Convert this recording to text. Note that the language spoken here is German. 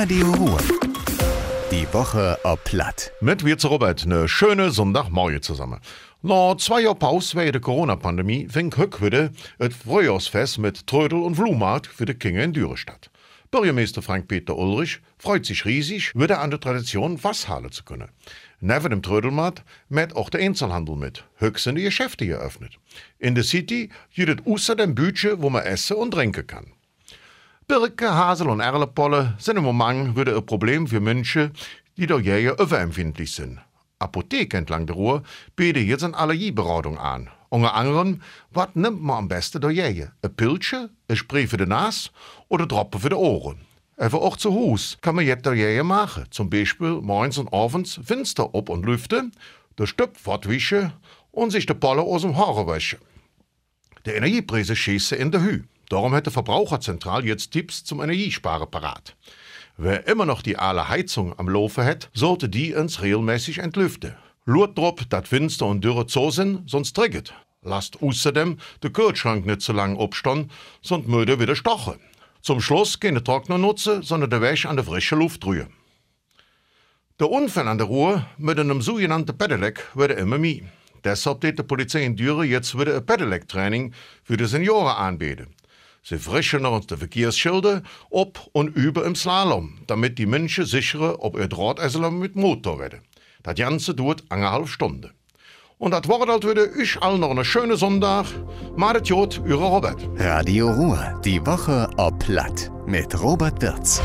Radio Ruhr. Die Woche ob Platt. Mit wir zu Robert eine schöne Sonntagmorgen zusammen. Nach zwei Jahren Pause wegen der Corona-Pandemie fing Hück wieder das Frühjahrsfest mit Trödel und Flohmarkt für die Kinder in Düren statt. Bürgermeister Frank-Peter Ulrich freut sich riesig, wieder an der Tradition Wasshalen zu können. Neben dem Trödelmarkt mit auch der Einzelhandel mit. Höchst die Geschäfte geöffnet. In der City gibt es außer dem Bütchen, wo man essen und trinken kann. Birke, Hasel und Erlepolle sind im Moment wieder ein Problem für Menschen, die durch Jäger überempfindlich sind. Apotheke entlang der Ruhr bieten jetzt eine Allergieberatung an. Unter anderem, was nimmt man am besten durch Jäger? Ein Pilzchen, ein Spray für die Nase oder Droppen für die Ohren? Even auch zu Hause kann man jetzt durch Jäger machen. Zum Beispiel morgens und abends Fenster op und lüften, der Stöp fortwischen und sich die Pollen aus dem Haare waschen. Die Energiepreise schießen in der Höhe. Darum hat die Verbraucherzentral jetzt Tipps zum Energiesparen parat. Wer immer noch die aale Heizung am Laufen hat, sollte die uns regelmäßig entlüften. Lurt drauf, dat Fenster und Dürre zu sind, sonst trägt. Lasst außerdem den Kühlschrank nicht zu lang abstehen, sonst müde wieder stochen. Zum Schluss keine Trockner nutzen, sondern der Wäsche an der frischen Luft rühren. Der Unfall an der Ruhr mit einem sogenannten Pedelec wird immer mehr. Deshalb tät die Polizei in Düren jetzt wieder ein Pedelec-Training für die Senioren anbieten. Sie frischen uns die Verkehrsschilder ob und über im Slalom, damit die Menschen sicherer auf ihr Drahtesel mit Motor werden. Das Ganze dauert eineinhalb Stunden. Und das Wort halt wieder ich allen noch einen schönen Sonntag. Madet Jod, Ihre Robert. Radio Ruhr. Die Woche ob Platt. Mit Robert Wirz.